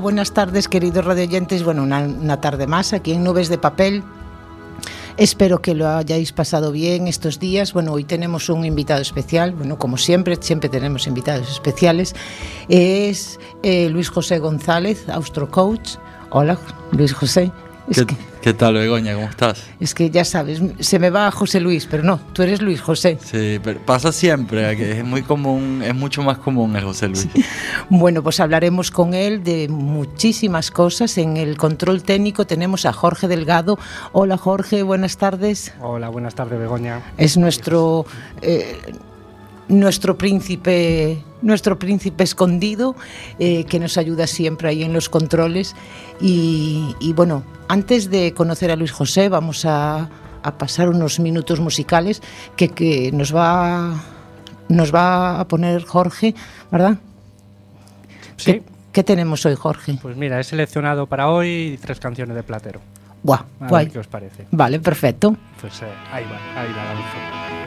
Buenas tardes, queridos radioyentes. Bueno, una, tarde más aquí en Nubes de Papel. Espero que lo hayáis pasado bien estos días. Bueno, hoy tenemos un invitado especial. Bueno, como siempre, siempre tenemos invitados especiales. Es eh, Luis José González, Austro Coach. Hola, Luis José. ¿Qué, que, ¿Qué, tal, Begoña? ¿Cómo estás? Es que ya sabes, se me va José Luis, pero no, tú eres Luis José. Sí, pero pasa siempre, que es muy común, es mucho más común el José Luis. Sí. Bueno, pues hablaremos con él de muchísimas cosas. En el control técnico tenemos a Jorge Delgado. Hola Jorge, buenas tardes. Hola, buenas tardes, Begoña. Es nuestro... Eh, nuestro príncipe, nuestro príncipe escondido, eh, que nos ayuda siempre ahí en los controles. Y, y, bueno, antes de conocer a Luis José, vamos a, a pasar unos minutos musicales que, que, nos, va, nos va a poner Jorge, ¿verdad? Sí. ¿Qué, ¿Qué, tenemos hoy, Jorge? Pues mira, he seleccionado para hoy tres canciones de Platero. Buah, a guay. ver qué os parece. Vale, perfecto. Pues eh, ahí va, ahí va la música.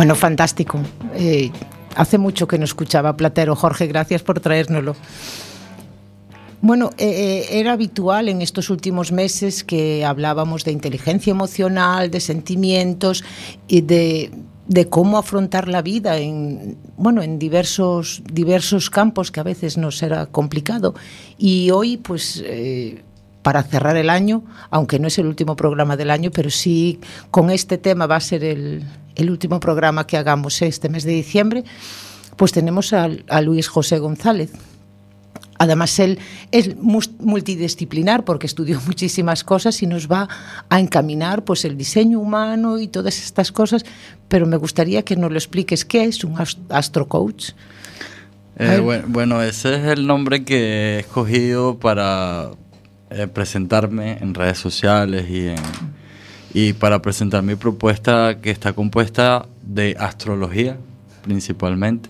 Bueno, fantástico. Eh, hace mucho que no escuchaba Platero. Jorge, gracias por traérnoslo. Bueno, eh, era habitual en estos últimos meses que hablábamos de inteligencia emocional, de sentimientos y de, cómo afrontar la vida en, bueno, en diversos, diversos campos que a veces nos era complicado. Y hoy, pues, eh, para cerrar el año, aunque no es el último programa del año, pero sí con este tema va a ser el, el último programa que hagamos este mes de diciembre, pues tenemos a, a Luis José González. Además, él es multidisciplinar porque estudió muchísimas cosas y nos va a encaminar pues, el diseño humano y todas estas cosas, pero me gustaría que nos lo expliques qué es un astrocoach. Eh, bueno, bueno, ese es el nombre que he escogido para eh, presentarme en redes sociales y, en, y para presentar mi propuesta que está compuesta de astrología principalmente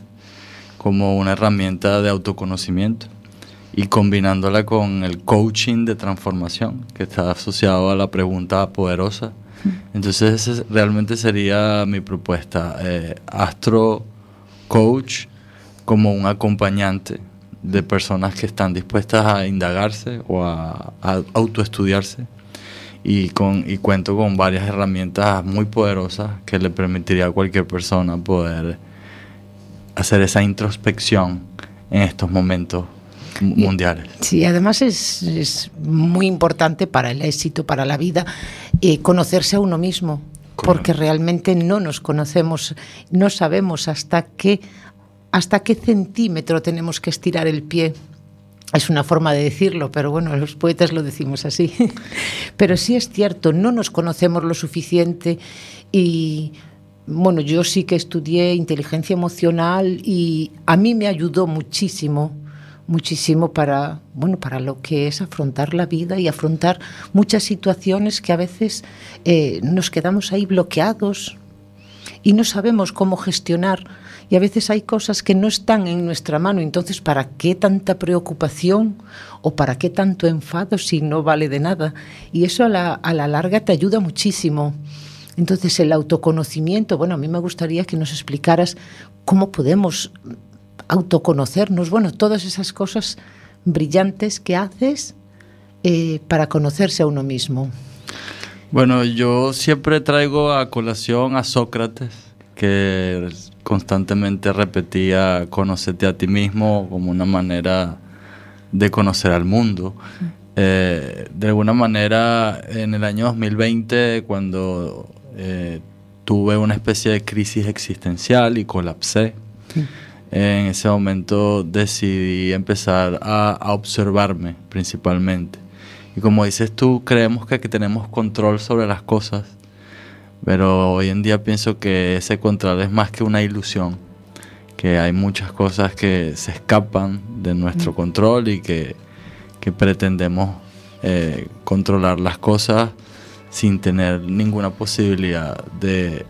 como una herramienta de autoconocimiento y combinándola con el coaching de transformación, que está asociado a la pregunta poderosa. Entonces, esa realmente sería mi propuesta. Eh, astro Coach como un acompañante de personas que están dispuestas a indagarse o a, a autoestudiarse y, con, y cuento con varias herramientas muy poderosas que le permitiría a cualquier persona poder hacer esa introspección en estos momentos mundiales. Sí, además es, es, muy importante para el éxito, para la vida, eh, conocerse a uno mismo, Correcto. porque realmente no nos conocemos, no sabemos hasta qué, hasta qué centímetro tenemos que estirar el pie. Es una forma de decirlo, pero bueno, los poetas lo decimos así. pero sí es cierto, no nos conocemos lo suficiente y bueno, yo sí que estudié inteligencia emocional y a mí me ayudó muchísimo muchísimo para bueno para lo que es afrontar la vida y afrontar muchas situaciones que a veces eh, nos quedamos ahí bloqueados y no sabemos cómo gestionar y a veces hay cosas que no están en nuestra mano. Entonces para qué tanta preocupación o para qué tanto enfado si no vale de nada y eso a la, a la larga te ayuda muchísimo. Entonces el autoconocimiento bueno a mí me gustaría que nos explicaras cómo podemos autoconocernos, bueno, todas esas cosas brillantes que haces eh, para conocerse a uno mismo. Bueno, yo siempre traigo a colación a Sócrates, que constantemente repetía conocerte a ti mismo como una manera de conocer al mundo. Eh, de alguna manera, en el año 2020, cuando eh, tuve una especie de crisis existencial y colapsé, sí en ese momento decidí empezar a, a, observarme principalmente. Y como dices tú, creemos que, que tenemos control sobre las cosas, pero hoy en día pienso que ese control es más que una ilusión, que hay muchas cosas que se escapan de nuestro control y que, que pretendemos eh, controlar las cosas sin tener ninguna posibilidad de,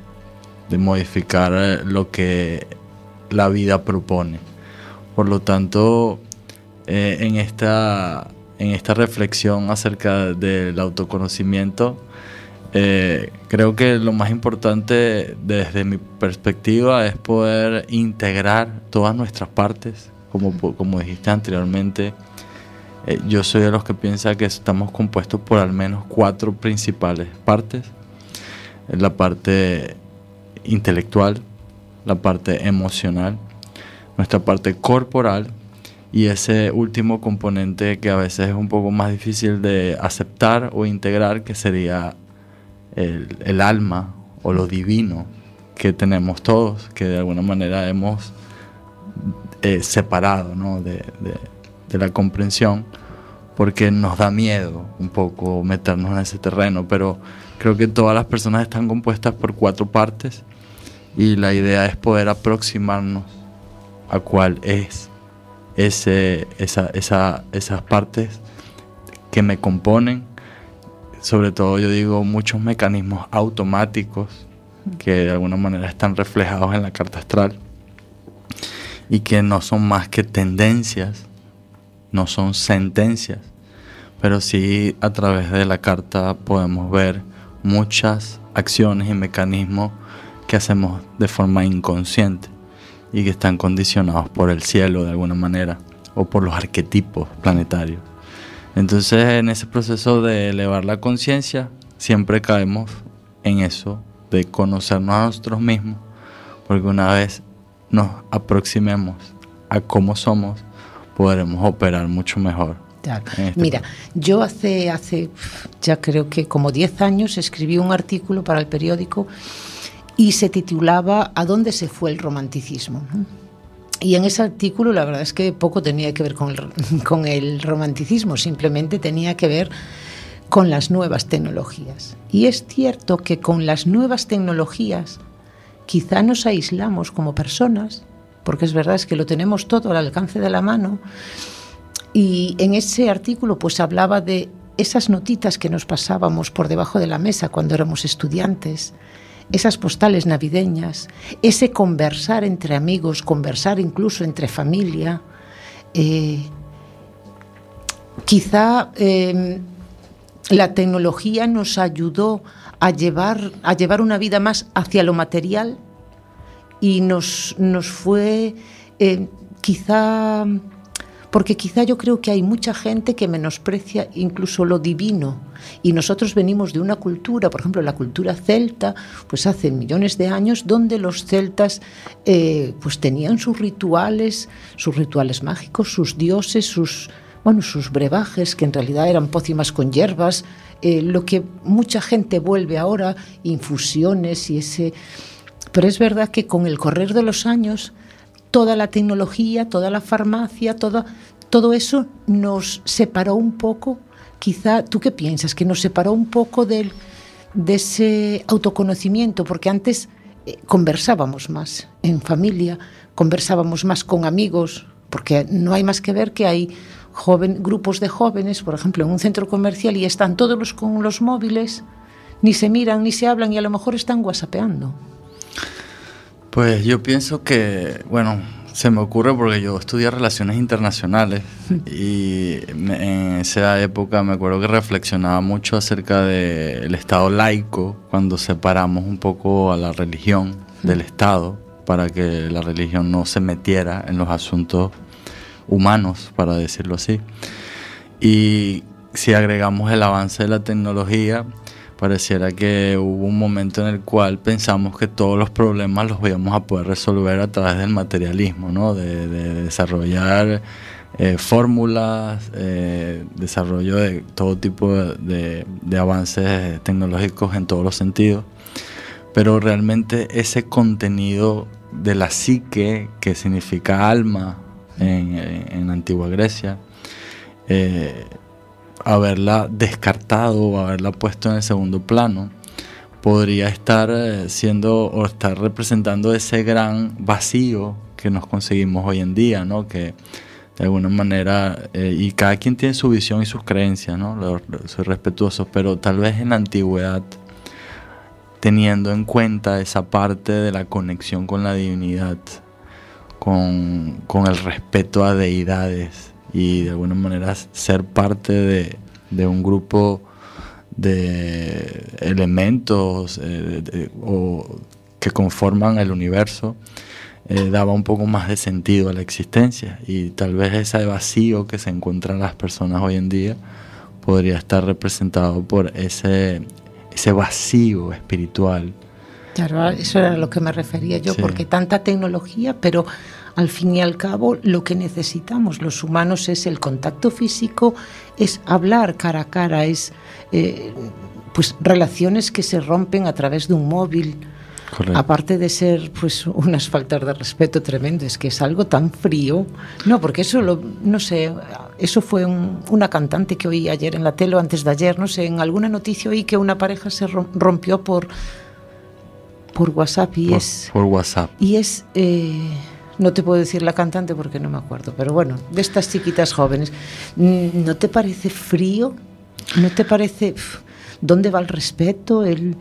de modificar lo que la vida propone. Por lo tanto, eh, en, esta, en esta reflexión acerca del autoconocimiento, eh, creo que lo más importante desde mi perspectiva es poder integrar todas nuestras partes, como, como dijiste anteriormente. Eh, yo soy de los que piensa que estamos compuestos por al menos cuatro principales partes. La parte intelectual, la parte emocional, nuestra parte corporal y ese último componente que a veces es un poco más difícil de aceptar o integrar, que sería el, alma o lo divino que tenemos todos, que de alguna manera hemos eh, separado ¿no? de, de, de la comprensión, porque nos da miedo un poco meternos en ese terreno, pero creo que todas las personas están compuestas por cuatro partes y la idea es poder aproximarnos a cuál es ese, esa, esa, esas partes que me componen, sobre todo yo digo muchos mecanismos automáticos que de alguna manera están reflejados en la carta astral y que no son más que tendencias, no son sentencias, pero sí a través de la carta podemos ver muchas acciones y mecanismos que hacemos de forma inconsciente y que están condicionados por el cielo de alguna manera o por los arquetipos planetarios. Entonces en ese proceso de elevar la conciencia siempre caemos en eso, de conocernos a nosotros mismos, porque una vez nos aproximemos a cómo somos, podremos operar mucho mejor. Este Mira, yo hace, hace ya creo que como 10 años escribí un artículo para el periódico y se titulaba ¿A dónde se fue el romanticismo? Y en ese artículo la verdad es que poco tenía que ver con el, romanticismo, simplemente tenía que ver con las nuevas tecnologías. Y es cierto que con las nuevas tecnologías quizá nos aislamos como personas, porque es verdad es que lo tenemos todo al alcance de la mano. Y en ese artículo pues hablaba de esas notitas que nos pasábamos por debajo de la mesa cuando éramos estudiantes, esas postales navideñas, ese conversar entre amigos, conversar incluso entre familia, eh, quizá em, la tecnología nos ayudó a llevar, a llevar una vida más hacia lo material y nos, nos fue eh, quizá porque quizá yo creo que hay mucha gente que menosprecia incluso lo divino. Y nosotros venimos de una cultura, por ejemplo la cultura celta, pues hace millones de años donde los celtas eh, pues tenían sus rituales, sus rituales mágicos, sus dioses, sus bueno, sus brebajes, que en realidad eran pócimas con hierbas, eh, lo que mucha gente vuelve ahora, infusiones y ese... Pero es verdad que con el correr de los años toda la tecnología, toda la farmacia, todo, todo eso nos separó un poco, quizá, ¿tú qué piensas? Que nos separó un poco de ese autoconocimiento, porque antes eh, conversábamos más en familia, conversábamos más con amigos, porque no hay más que ver que hay grupos de jóvenes, por ejemplo, en un centro comercial y están todos los con los móviles, ni se miran, ni se hablan y a lo mejor están whatsappeando. Pues yo pienso que, bueno, se me ocurre porque yo estudié relaciones internacionales y en esa época me acuerdo que reflexionaba mucho acerca del Estado laico cuando separamos un poco a la religión del Estado para que la religión no se metiera en los asuntos humanos, para decirlo así. Y si agregamos el avance de la tecnología, pareciera que hubo un momento en el cual pensamos que todos los problemas los íbamos a poder resolver a través del materialismo, ¿no? de, desarrollar eh, fórmulas, eh, desarrollo de todo tipo de, de, avances tecnológicos en todos los sentidos. Pero realmente ese contenido de la psique, que significa alma en, en la antigua Grecia, eh, haberla descartado o haberla puesto en el segundo plano, podría estar eh, siendo o estar representando ese gran vacío que nos conseguimos hoy en día, ¿no? Que de alguna manera, eh, y cada quien tiene su visión y sus creencias, ¿no? soy respetuoso, pero tal vez en la antigüedad, teniendo en cuenta esa parte de la conexión con la divinidad, con, con el respeto a deidades, y de alguna manera ser parte de, un grupo de elementos eh, o que conforman el universo eh, daba un poco más de sentido a la existencia y tal vez ese vacío que se encuentran las personas hoy en día podría estar representado por ese, ese vacío espiritual. Claro, eso era a lo que me refería yo, porque tanta tecnología, pero al fin y al cabo, lo que necesitamos los humanos es el contacto físico, es hablar cara a cara, es eh, pues relaciones que se rompen a través de un móvil. Aparte de ser pues unas faltas de respeto tremendo, es que es algo tan frío. No, porque eso lo, no sé, eso fue una cantante que oí ayer en la tele o antes de ayer, no sé, en alguna noticia oí que una pareja se rompió por por WhatsApp y es por WhatsApp y es eh, no te puedo decir la cantante porque no me acuerdo, pero bueno, de estas chiquitas jóvenes, mm, ¿no te parece frío? ¿No te parece dónde va el respeto, el,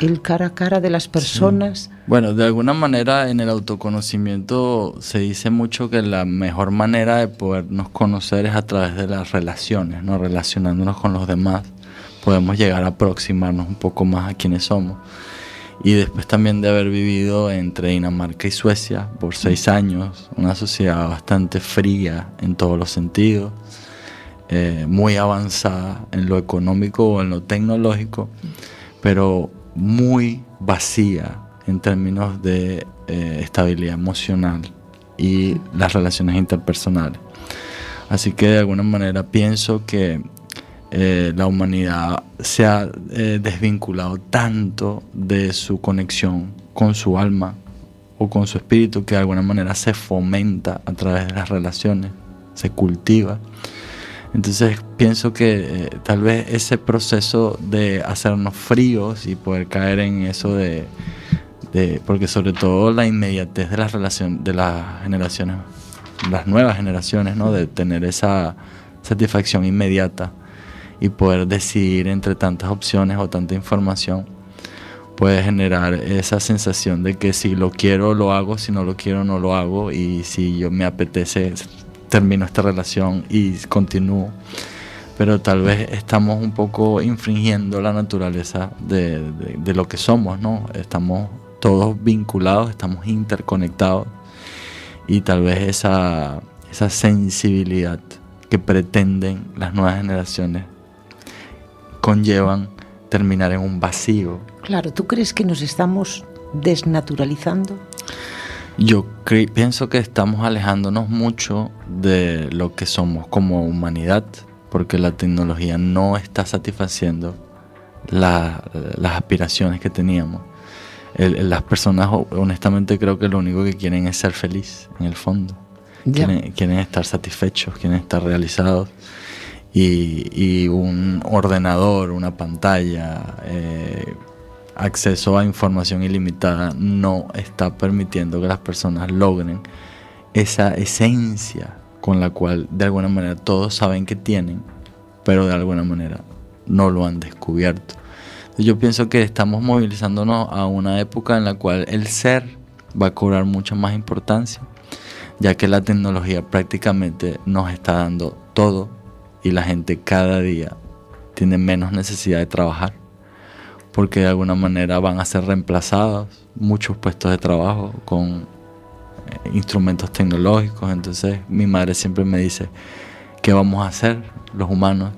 el cara a cara de las personas? Bueno, de alguna manera en el autoconocimiento se dice mucho que la mejor manera de podernos conocer es a través de las relaciones, ¿no? relacionándonos con los demás, podemos llegar a aproximarnos un poco más a quienes somos y después también de haber vivido entre Dinamarca y Suecia por seis años, una sociedad bastante fría en todos los sentidos, eh, muy avanzada en lo económico o en lo tecnológico, pero muy vacía en términos de eh, estabilidad emocional y las relaciones interpersonales. Así que de alguna manera pienso que eh, la humanidad se ha eh, desvinculado tanto de su conexión con su alma o con su espíritu que de alguna manera se fomenta a través de las relaciones, se cultiva. Entonces pienso que eh, tal vez ese proceso de hacernos fríos y poder caer en eso de, de porque sobre todo la inmediatez de las relaciones de las generaciones, las nuevas generaciones, ¿no? de tener esa satisfacción inmediata y poder decidir entre tantas opciones o tanta información puede generar esa sensación de que si lo quiero lo hago, si no lo quiero no lo hago y si yo me apetece termino esta relación y continúo. pero tal vez estamos un poco infringiendo la naturaleza de, de lo que somos, ¿no? Estamos todos vinculados, estamos interconectados y tal vez esa, esa sensibilidad que pretenden las nuevas generaciones conllevan terminar en un vacío. Claro, ¿tú crees que nos estamos desnaturalizando? Yo pienso que estamos alejándonos mucho de lo que somos como humanidad, porque la tecnología no está satisfaciendo las aspiraciones que teníamos. las personas honestamente creo que lo único que quieren es ser feliz en el fondo. Quieren, estar satisfechos, quieren estar realizados. Y, un ordenador, una pantalla, eh, acceso a información ilimitada no está permitiendo que las personas logren esa esencia con la cual de alguna manera todos saben que tienen, pero de alguna manera no lo han descubierto. Yo pienso que estamos movilizándonos a una época en la cual el ser va a cobrar mucha más importancia ya que la tecnología prácticamente nos está dando todo y la gente cada día tiene menos necesidad de trabajar, porque de alguna manera van a ser reemplazados muchos puestos de trabajo con eh, instrumentos tecnológicos. Entonces mi madre siempre me dice, ¿qué vamos a hacer los humanos?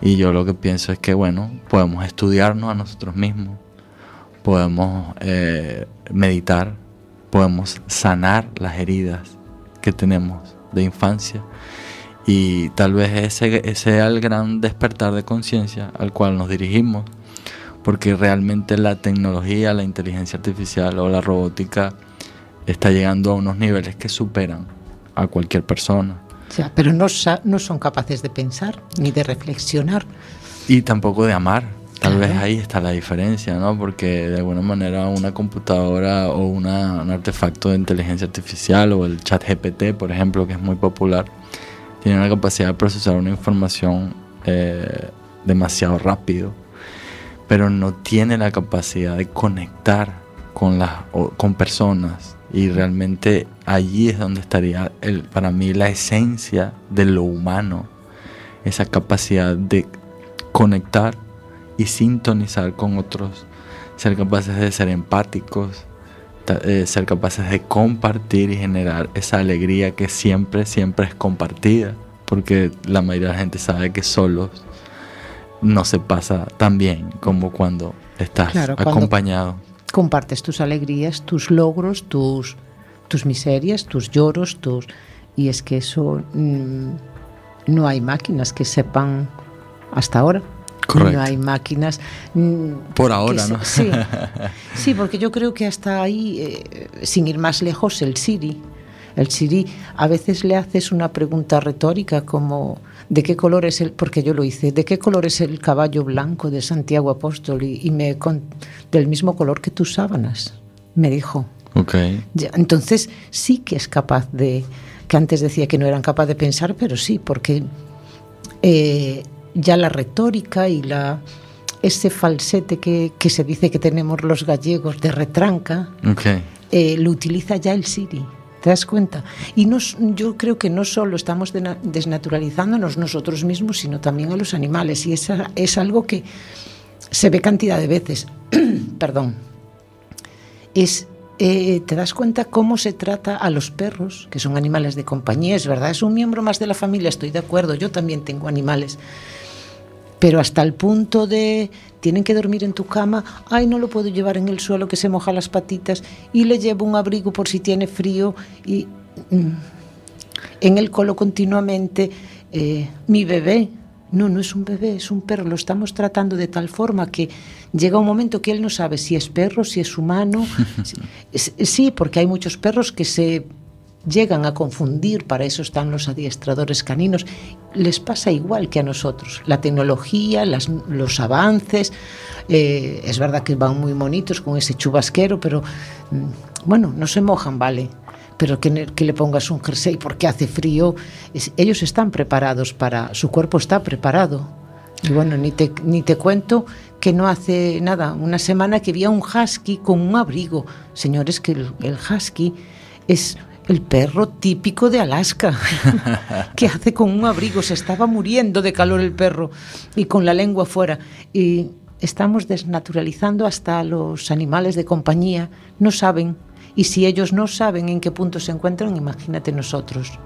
Y yo lo que pienso es que, bueno, podemos estudiarnos a nosotros mismos, podemos eh, meditar, podemos sanar las heridas que tenemos de infancia y tal vez ese, sea el gran despertar de conciencia al cual nos dirigimos, porque realmente la tecnología, la inteligencia artificial o la robótica está llegando a unos niveles que superan a cualquier persona. O pero no, no son capaces de pensar ni de reflexionar. Y tampoco de amar. Tal vez ahí está la diferencia, ¿no? Porque de alguna manera una computadora o una, un artefacto de inteligencia artificial o el chat GPT, por ejemplo, que es muy popular, tiene la capacidad de procesar una información eh, demasiado rápido, pero no tiene la capacidad de conectar con, con personas. Y realmente allí es donde estaría el, para mí la esencia de lo humano, esa capacidad de conectar y sintonizar con otros, ser capaces de ser empáticos, eh, ser capaces de compartir y generar esa alegría que siempre, siempre es compartida, porque la mayoría de la gente sabe que solos no se pasa tan bien como cuando estás acompañado. Compartes tus alegrías, tus logros, tus, tus miserias, tus lloros, tus y es que eso mm, no hay máquinas que sepan hasta ahora. No hay máquinas. Mm, Por ahora, ¿no? Sí, sí, porque yo creo que hasta ahí, eh, sin ir más lejos, el Siri. El Siri, a veces le haces una pregunta retórica como ¿de qué color es el, porque yo lo hice, ¿de qué color es el caballo blanco de Santiago Apóstol? Y, me con, del mismo color que tus sábanas, me dijo. Okay. entonces sí que es capaz de, que antes decía que no eran capaz de pensar, pero sí, porque eh, ya la retórica y la ese falsete que, que, se dice que tenemos los gallegos de retranca, eh, lo utiliza ya el Siri. ¿Te das cuenta? Y nos, yo creo que no solo estamos desnaturalizándonos nosotros mismos, sino también a los animales. Y esa, es algo que se ve cantidad de veces. Perdón. Es eh, te das cuenta cómo se trata a los perros, que son animales de compañía, es verdad, es un miembro más de la familia, estoy de acuerdo, yo también tengo animales, pero hasta el punto de tienen que dormir en tu cama, ay, no lo puedo llevar en el suelo que se moja las patitas y le llevo un abrigo por si tiene frío y mm, en el colo continuamente eh, mi bebé, no, no es un bebé, es un perro. Lo estamos tratando de tal forma que llega un momento que él no sabe si es perro, si es humano. sí, porque hay muchos perros que se llegan a confundir, para eso están los adiestradores caninos. Les pasa igual que a nosotros. La tecnología, los avances, eh, es verdad que van muy bonitos con ese chubasquero, pero mm, bueno, no se mojan, vale pero que, le pongas un jersey porque hace frío, ellos están preparados para, su cuerpo está preparado. Y bueno, ni te, ni te cuento que no hace nada, una semana que había un husky con un abrigo. Señores, que el, husky es, el perro típico de Alaska, que hace con un abrigo, se estaba muriendo de calor el perro y con la lengua fuera. Y estamos desnaturalizando hasta los animales de compañía, no saben. Y si ellos no saben en qué punto se encuentran, imagínate nosotros.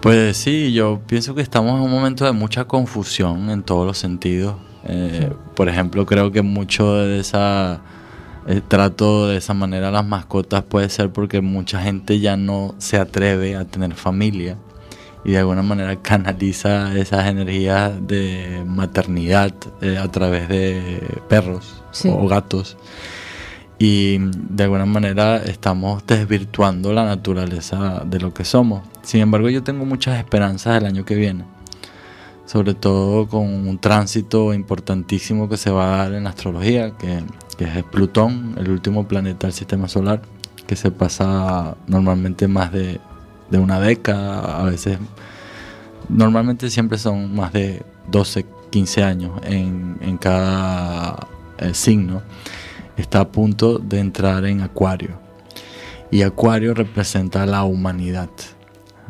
Pues sí, yo pienso que estamos en un momento de mucha confusión en todos los sentidos. Eh, por ejemplo, creo que mucho de esa el trato de esa manera a las mascotas puede ser porque mucha gente ya no se atreve a tener familia y de alguna manera canaliza esas energías de maternidad eh, a través de perros o gatos. Y de alguna manera estamos desvirtuando la naturaleza de lo que somos. Sin embargo, yo tengo muchas esperanzas el año que viene sobre todo con un tránsito importantísimo que se va a dar en la astrología, que, es Plutón, el último planeta del sistema solar, que se pasa normalmente más de, una década, a veces, normalmente siempre son más de 12, 15 años en, cada eh, signo, está a punto de entrar en Acuario. Y Acuario representa la humanidad.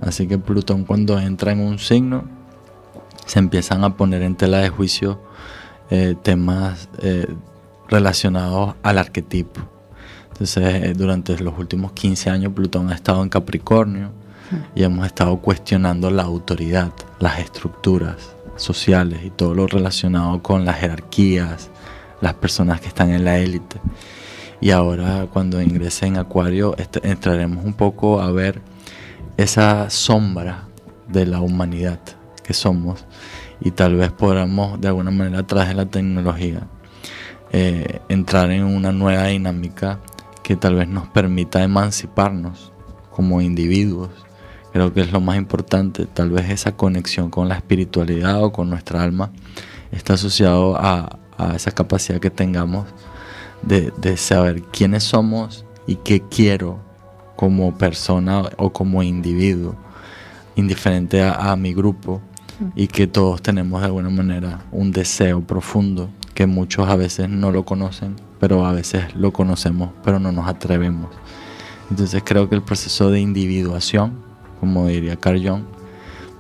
Así que Plutón cuando entra en un signo se empiezan a poner en tela de juicio eh, temas eh, relacionados al arquetipo. Entonces, eh, durante los últimos 15 años Plutón ha estado en Capricornio y hemos estado cuestionando la autoridad, las estructuras sociales y todo lo relacionado con las jerarquías, las personas que están en la élite. Y ahora cuando ingrese en Acuario entraremos un poco a ver esa sombra de la humanidad que somos y tal vez podamos de alguna manera a través de la tecnología eh, entrar en una nueva dinámica que tal vez nos permita emanciparnos como individuos. Creo que es lo más importante, tal vez esa conexión con la espiritualidad o con nuestra alma está asociado a, esa capacidad que tengamos de, de saber quiénes somos y qué quiero como persona o como individuo, indiferente a, a mi grupo, y que todos tenemos de alguna manera un deseo profundo que muchos a veces no lo conocen, pero a veces lo conocemos, pero no nos atrevemos. Entonces creo que el proceso de individuación, como diría Carl Jung,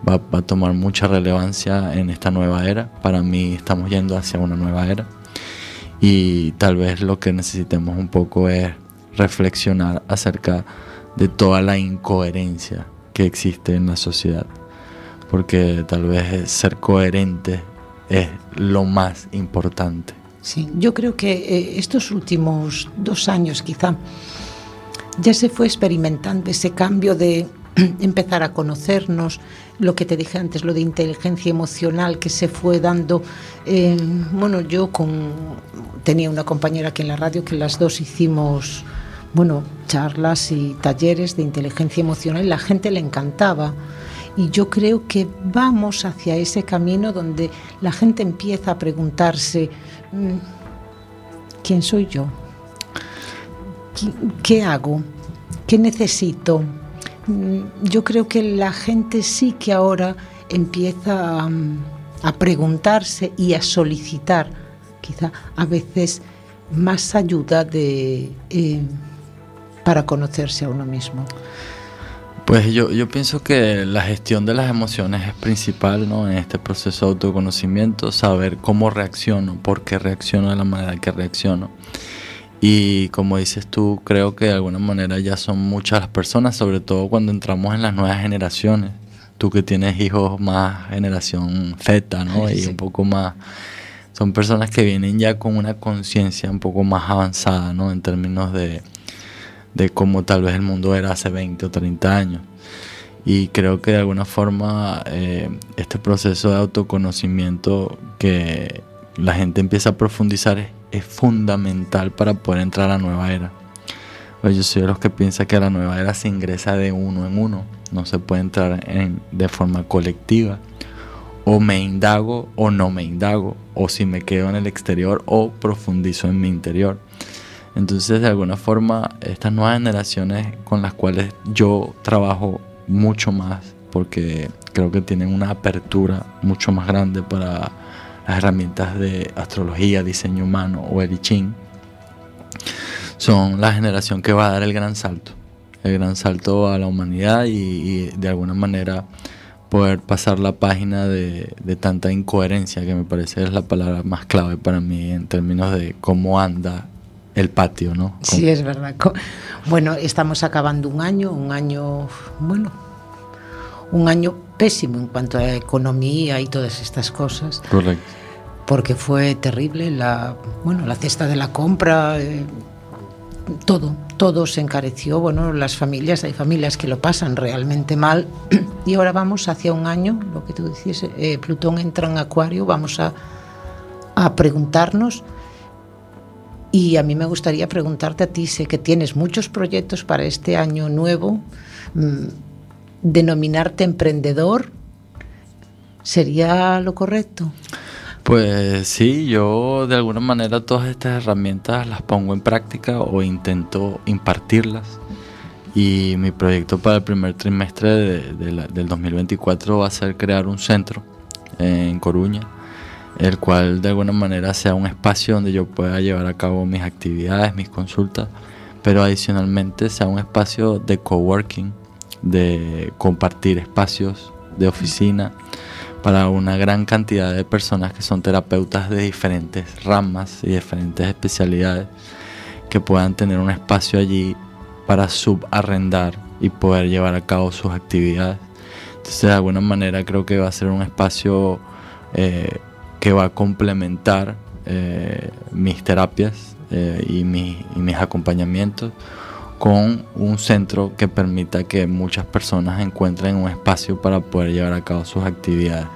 va, va, a tomar mucha relevancia en esta nueva era. Para mí estamos yendo hacia una nueva era y tal vez lo que necesitemos un poco es reflexionar acerca de toda la incoherencia que existe en la sociedad porque tal vez ser coherente es lo más importante. Sí, yo creo que eh, estos últimos dos años quizá ya se fue experimentando ese cambio de empezar a conocernos, lo que te dije antes, lo de inteligencia emocional que se fue dando. Eh, bueno, yo con, tenía una compañera aquí en la radio que las dos hicimos, bueno, charlas y talleres de inteligencia emocional y la gente le encantaba. Y yo creo que vamos hacia ese camino donde la gente empieza a preguntarse, mm, ¿quién soy yo? ¿Qué hago? ¿Qué necesito? Mm, yo creo que la gente sí que ahora empieza a, preguntarse y a solicitar, quizá a veces, más ayuda de, eh, para conocerse a uno mismo. Pues yo, yo pienso que la gestión de las emociones es principal ¿no? en este proceso de autoconocimiento, saber cómo reacciono, por qué reacciono de la manera que reacciono. Y como dices tú, creo que de alguna manera ya son muchas las personas, sobre todo cuando entramos en las nuevas generaciones. Tú que tienes hijos más generación Z, ¿no? Y un poco más... Son personas que vienen ya con una conciencia un poco más avanzada, ¿no? En términos de de cómo tal vez el mundo era hace 20 o 30 años. Y creo que de alguna forma eh, este proceso de autoconocimiento que la gente empieza a profundizar es, fundamental para poder entrar a la nueva era. Pues yo soy de los que piensa que a la nueva era se ingresa de uno en uno, no se puede entrar en, de forma colectiva. O me indago o no me indago, o si me quedo en el exterior o profundizo en mi interior. Entonces, de alguna forma, estas nuevas generaciones con las cuales yo trabajo mucho más, porque creo que tienen una apertura mucho más grande para las herramientas de astrología, diseño humano o el I Ching, son la generación que va a dar el gran salto. el gran salto a la humanidad y, de alguna manera poder pasar la página de, tanta incoherencia que me parece es la palabra más clave para mí en términos de cómo anda el patio, ¿no? Sí, es verdad. Bueno, estamos acabando un año, un año, bueno, un año pésimo en cuanto a economía y todas estas cosas. Correcto. Porque fue terrible la, bueno, la cesta de la compra, eh, todo, todo se encareció. Bueno, las familias, hay familias que lo pasan realmente mal. Y ahora vamos hacia un año, lo que tú decías, eh, Plutón entra en Acuario, vamos a, a preguntarnos. Y a mí me gustaría preguntarte a ti, sé que tienes muchos proyectos para este año nuevo. Mm, denominarte emprendedor sería lo correcto. Pues sí, yo de alguna manera todas estas herramientas las pongo en práctica o intento impartirlas. Y mi proyecto para el primer trimestre del 2024 va a ser crear un centro en Coruña, el cual de alguna manera sea un espacio donde yo pueda llevar a cabo mis actividades, mis consultas, pero adicionalmente sea un espacio de coworking de compartir espacios de oficina para una gran cantidad de personas que son terapeutas de diferentes ramas y diferentes especialidades que puedan tener un espacio allí para subarrendar y poder llevar a cabo sus actividades. Entonces de alguna manera creo que va a ser un espacio eh, que va a complementar eh, mis terapias eh, y, y mis acompañamientos con un centro que permita que muchas personas encuentren un espacio para poder llevar a cabo sus actividades.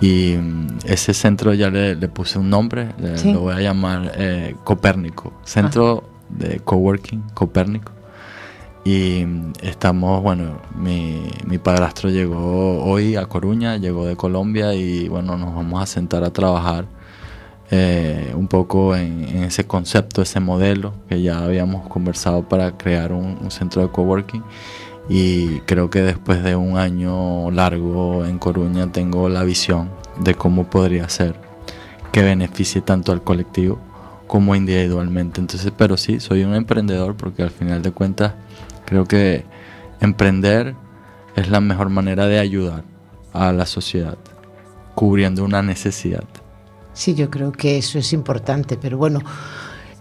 Y mm, ese centro ya le, puse un nombre, lo voy a llamar eh, Copérnico, Centro de Coworking Copérnico. Y estamos, bueno, mi, mi padrastro llegó hoy a Coruña, llegó de Colombia y bueno, nos vamos a sentar a trabajar eh, un poco en, ese concepto, ese modelo que ya habíamos conversado para crear un, centro de coworking. Y creo que después de un año largo en Coruña tengo la visión de cómo podría ser que beneficie tanto al colectivo como individualmente. Entonces, pero sí, soy un emprendedor porque al final de cuentas creo que emprender es la mejor manera de ayudar a la sociedad, cubriendo una necesidad. Sí, yo creo que eso es importante, pero bueno,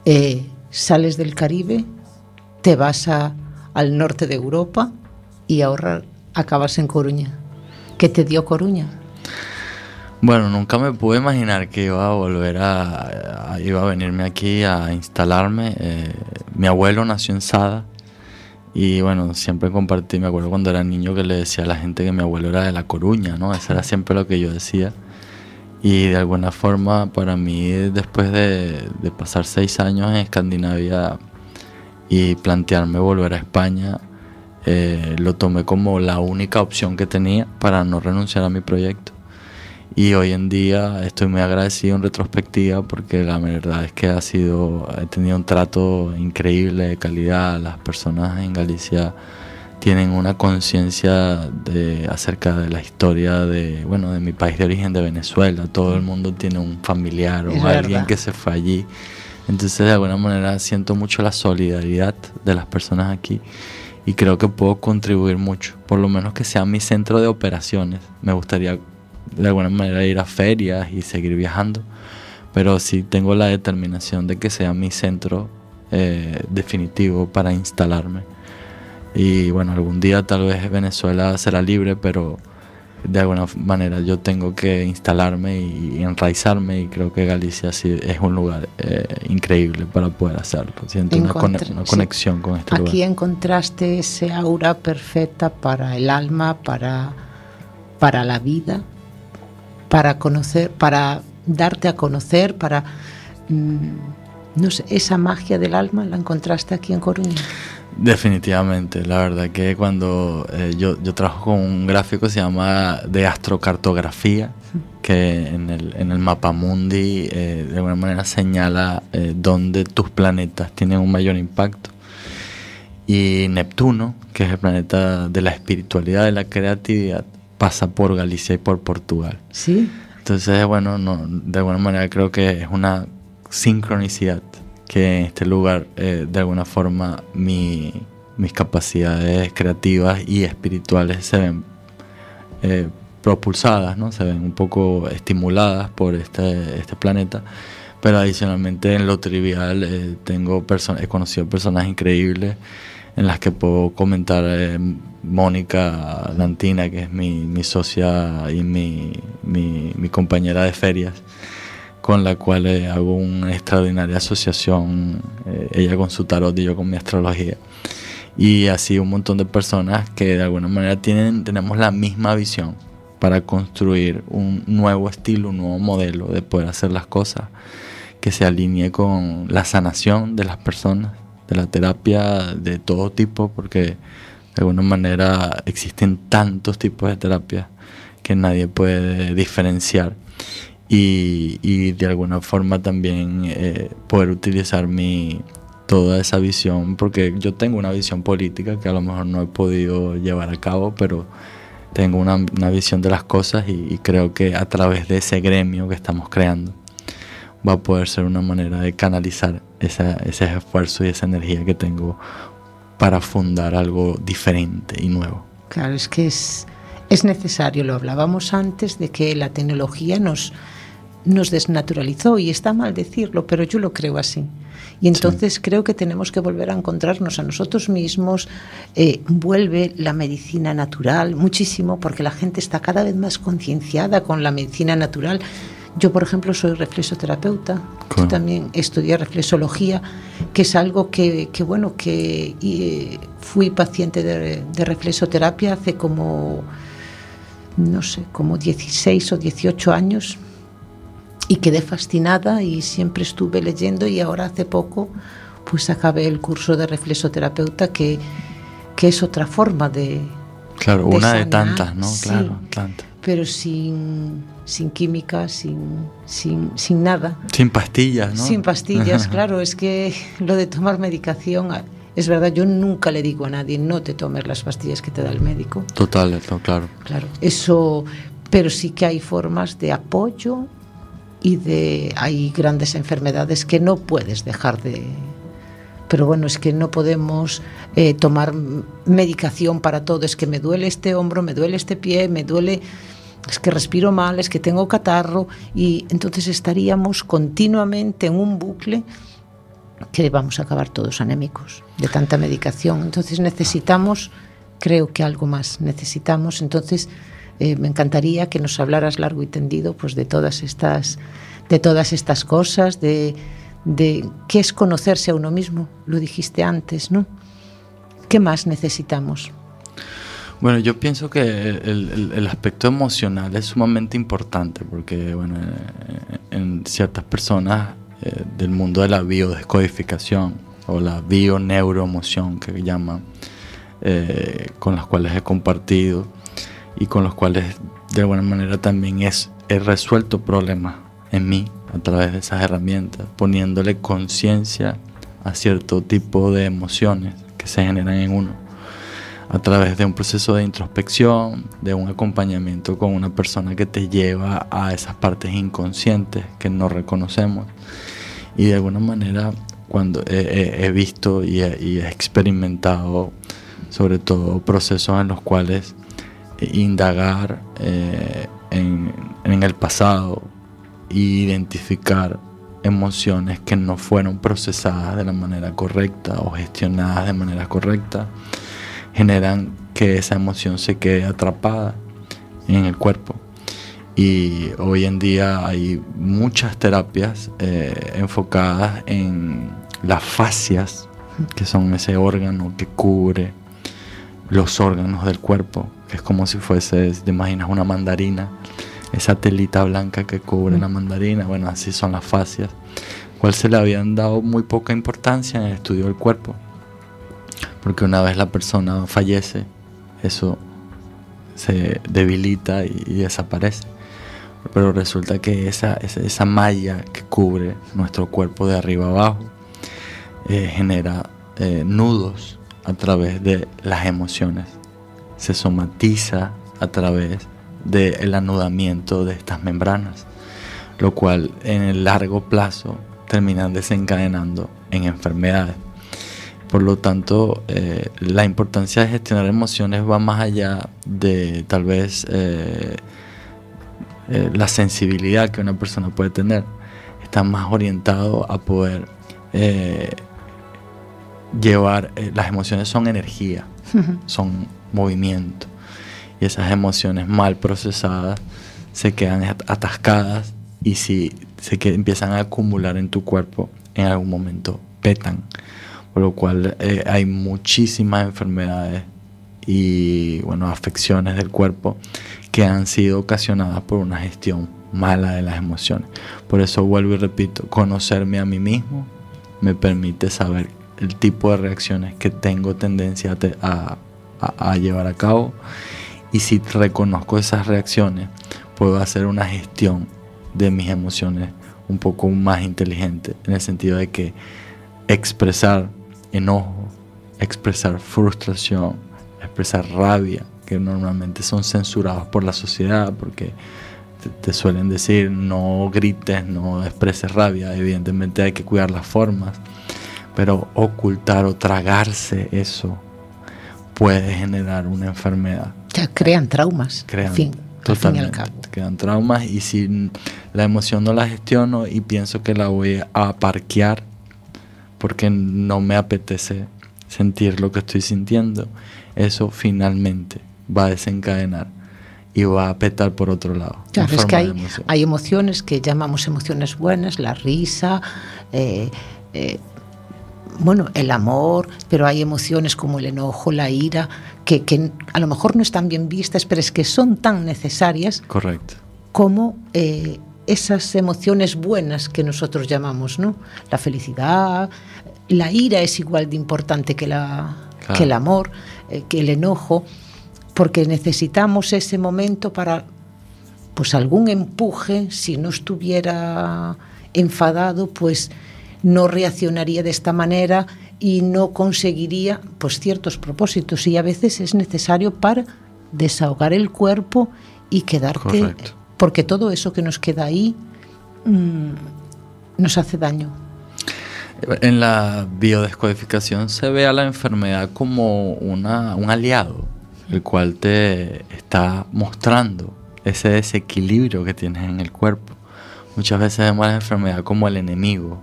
eh, sales del Caribe, te vas al norte de Europa y ahora acabas en Coruña. ¿Qué te dio Coruña? Bueno, nunca me pude imaginar que iba a volver a, iba a venirme aquí a instalarme. Eh, mi abuelo nació en Sada y bueno, siempre compartí, me acuerdo cuando era niño que le decía a la gente que mi abuelo era de La Coruña, ¿no? Eso era siempre lo que yo decía. Y de alguna forma para mí, después de, pasar seis años en Escandinavia y plantearme volver a España, eh, lo tomé como la única opción que tenía para no renunciar a mi proyecto. Y hoy en día estoy muy agradecido en retrospectiva porque la verdad es que ha sido, he tenido un trato increíble de calidad. Las personas en Galicia tienen una conciencia de acerca de la historia de bueno de mi país de origen de Venezuela. Todo el mundo tiene un familiar o alguien que se fue allí. Entonces de alguna manera siento mucho la solidaridad de las personas aquí y creo que puedo contribuir mucho por lo menos que sea mi centro de operaciones. Me gustaría de alguna manera ir a ferias y seguir viajando pero sí tengo la determinación de que sea mi centro eh, definitivo para instalarme y bueno, algún día tal vez Venezuela será libre, pero de alguna manera yo tengo que instalarme y, enraizarme y creo que Galicia sí es un lugar eh, increíble para poder hacerlo. Siento una, conexión con este lugar. Aquí encontraste ese aura perfecta para el alma, para, para la vida, para conocer, para darte a conocer, para... Mm, no sé, esa magia del alma la encontraste aquí en Coruña. Definitivamente, la verdad que cuando eh, yo, yo trabajo con un gráfico se llama de astrocartografía, que en el, en el mapa mundi eh, de alguna manera señala eh, dónde tus planetas tienen un mayor impacto. Y Neptuno, que es el planeta de la espiritualidad, de la creatividad, pasa por Galicia y por Portugal. Sí. Entonces, bueno, no, de alguna manera creo que es una sincronicidad que en este lugar, eh, de alguna forma, mi, mis capacidades creativas y espirituales se ven eh, propulsadas, ¿no? se ven un poco estimuladas por este, este planeta. Pero adicionalmente en lo trivial eh, tengo he conocido personas increíbles en las que puedo comentar eh, Mónica Lantina, que es mi, mi socia y mi, mi, mi, compañera de ferias, con la cual eh, hago una extraordinaria asociación, eh, ella con su tarot y yo con mi astrología. Y así un montón de personas que de alguna manera tienen, tenemos la misma visión para construir un nuevo estilo, un nuevo modelo de poder hacer las cosas que se alinee con la sanación de las personas de la terapia de todo tipo, porque de alguna manera existen tantos tipos de terapia que nadie puede diferenciar. Y, de alguna forma también eh, poder utilizar mi, toda esa visión, porque yo tengo una visión política que a lo mejor no he podido llevar a cabo, pero tengo una, visión de las cosas y creo que a través de ese gremio que estamos creando, va a poder ser una manera de canalizar ese esfuerzo y esa energía que tengo para fundar algo diferente y nuevo. Claro, es que es, es necesario, lo hablábamos antes, de que la tecnología nos, nos desnaturalizó y está mal decirlo, pero yo lo creo así. Y entonces creo que tenemos que volver a encontrarnos a nosotros mismos. Eh, vuelve la medicina natural muchísimo porque la gente está cada vez más concienciada con la medicina natural. Yo, por ejemplo, soy reflexoterapeuta. Yo también estudié reflexología, que es algo que, bueno, que y, fui paciente de, de, reflexoterapia hace como, no sé, como 16 o 18 años y quedé fascinada y siempre estuve leyendo y ahora hace poco pues acabé el curso de reflexoterapeuta que, que es otra forma de... Claro, una de tantas, ¿no? claro, tantas. Pero sin sin química, sin, sin, sin nada. Sin pastillas, ¿no? Sin pastillas, claro. Es que lo de tomar medicación, es verdad, yo nunca le digo a nadie, no te tomes las pastillas que te da el médico. Total, claro. Claro, eso, pero sí que hay formas de apoyo y de, hay grandes enfermedades que no puedes dejar de, pero bueno, es que no podemos eh, tomar medicación para todo. Es que me duele este hombro, me duele este pie, me duele es que respiro mal, es que tengo catarro y entonces estaríamos continuamente en un bucle que vamos a acabar todos anémicos de tanta medicación. Entonces necesitamos, creo que algo más, necesitamos. Entonces eh, me encantaría que nos hablaras largo y tendido pues, de, todas estas, de todas estas cosas, de, de qué es conocerse a uno mismo, lo dijiste antes, ¿no? ¿Qué más necesitamos? Bueno, yo pienso que el, aspecto emocional es sumamente importante porque, bueno, eh, en ciertas personas eh, del mundo de la biodescodificación o la bioneuroemoción que llaman, eh, con las cuales he compartido y con los cuales de alguna manera también es, he resuelto problemas en mí a través de esas herramientas, poniéndole conciencia a cierto tipo de emociones que se generan en uno a través de un proceso de introspección, de un acompañamiento con una persona que te lleva a esas partes inconscientes que no reconocemos. Y de alguna manera, cuando he, visto y he, experimentado sobre todo procesos en los cuales indagar eh, en, en el pasado e identificar emociones que no fueron procesadas de la manera correcta o gestionadas de manera correcta, generan que esa emoción se quede atrapada en el cuerpo. Y hoy en día hay muchas terapias eh, enfocadas en las fascias, que son ese órgano que cubre los órganos del cuerpo, que es como si fuese, te imaginas una mandarina, esa telita blanca que cubre la mandarina, bueno, así son las fascias, cual se le habían dado muy poca importancia en el estudio del cuerpo porque una vez la persona fallece, eso se debilita y, desaparece. Pero resulta que esa, esa, malla que cubre nuestro cuerpo de arriba abajo eh, genera eh, nudos a través de las emociones. Se somatiza a través del anudamiento de estas membranas, lo cual en el largo plazo terminan desencadenando en enfermedades Por lo tanto, eh, la importancia de gestionar emociones va más allá de tal vez eh, eh, la sensibilidad que una persona puede tener. Está más orientado a poder llevar, las emociones son energía, son movimiento. Y esas emociones mal procesadas se quedan atascadas y si se que empiezan a acumular en tu cuerpo, en algún momento petan por lo cual eh, hay muchísimas enfermedades y bueno, afecciones del cuerpo que han sido ocasionadas por una gestión mala de las emociones. Por eso vuelvo y repito, conocerme a mí mismo me permite saber el tipo de reacciones que tengo tendencia a, a llevar a cabo y si reconozco esas reacciones puedo hacer una gestión de mis emociones un poco más inteligente en el sentido de que expresar enojo, expresar frustración, expresar rabia, que normalmente son censurados por la sociedad porque te, suelen decir no grites, no expreses rabia, evidentemente hay que cuidar las formas, pero ocultar o tragarse eso puede generar una enfermedad. Crean traumas. Crean, fin, totalmente. Crean traumas y si la emoción no la gestiono y pienso que la voy a parquear porque no me apetece sentir lo que estoy sintiendo, eso finalmente va a desencadenar y va a petar por otro lado. Claro, es que hay, emociones que llamamos emociones buenas, la risa, eh, eh, bueno, el amor, pero hay emociones como el enojo, la ira, que, a lo mejor no están bien vistas, pero es que son tan necesarias. Correcto. Como eh, esas emociones buenas que nosotros llamamos, ¿no? La felicidad, la ira es igual de importante que, la, que el amor, eh, que el enojo, porque necesitamos ese momento para pues algún empuje, si no estuviera enfadado, pues no reaccionaría de esta manera y no conseguiría pues ciertos propósitos y a veces es necesario para desahogar el cuerpo y quedarte porque todo eso que nos queda ahí mm, nos hace daño. En la biodescodificación se ve a la enfermedad como una, un aliado, el cual te está mostrando ese desequilibrio que tienes en el cuerpo. Muchas veces vemos a la enfermedad como el enemigo.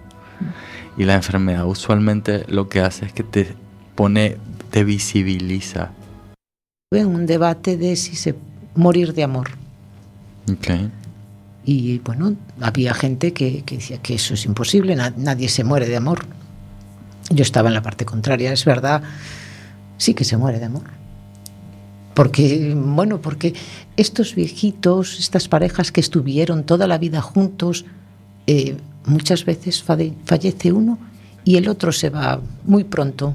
Y la enfermedad usualmente lo que hace es que te pone, te visibiliza. Un debate de si se morir de amor. Okay. Y bueno, había gente que, decía que eso es imposible, nadie se muere de amor. Yo estaba en la parte contraria, es verdad, sí que se muere de amor. Porque, bueno, porque estos viejitos, estas parejas que estuvieron toda la vida juntos, eh, muchas veces fallece uno y el otro se va muy pronto.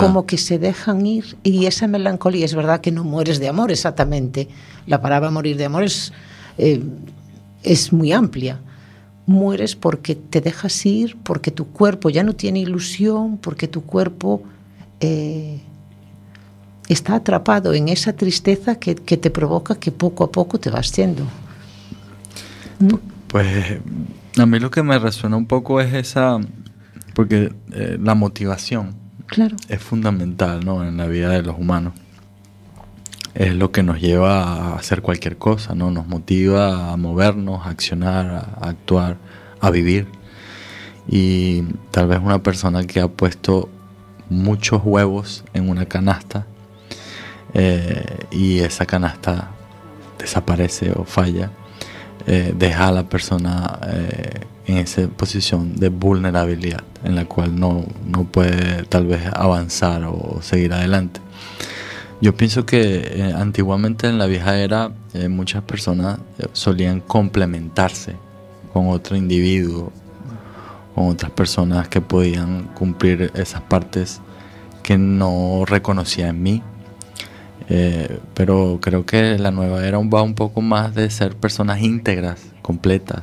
Como que se dejan ir y esa melancolía es verdad que no mueres de amor exactamente. La palabra morir de amor es eh, es muy amplia. Mueres porque te dejas ir, porque tu cuerpo ya no tiene ilusión, porque tu cuerpo eh, está atrapado en esa tristeza que, te provoca que poco a poco te vas. ¿Mm? Pues a mí lo que me resuena un poco es esa, porque eh, la motivación claro. es fundamental ¿no? en la vida de los humanos es lo que nos lleva a hacer cualquier cosa, ¿no? Nos motiva a movernos, a accionar, a actuar, a vivir. Y tal vez una persona que ha puesto muchos huevos en una canasta eh, y esa canasta desaparece o falla, eh, deja a la persona eh, en esa posición de vulnerabilidad en la cual no, no puede tal vez avanzar o seguir adelante. Yo pienso que eh, antiguamente en la vieja era muchas personas solían complementarse con otro individuo, con otras personas que podían cumplir esas partes que no reconocía en mí. Pero creo que la nueva era va un poco más de ser personas íntegras, completas,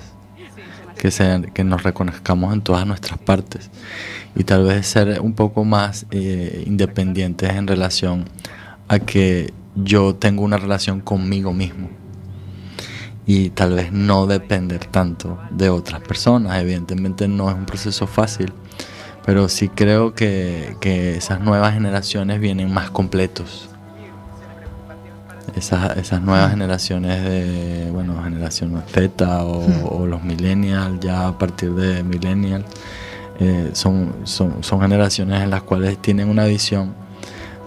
que, sean, que nos reconozcamos en todas nuestras partes y tal vez ser un poco más independientes en relación a que yo tengo una relación conmigo mismo y tal vez no depender tanto de otras personas. Evidentemente no es un proceso fácil, pero sí creo que esas nuevas generaciones vienen más completos. Esas, esas nuevas generaciones de, bueno, generación Z o, o los millennials, ya a partir de millennials, eh, son, son, son generaciones en las cuales tienen una visión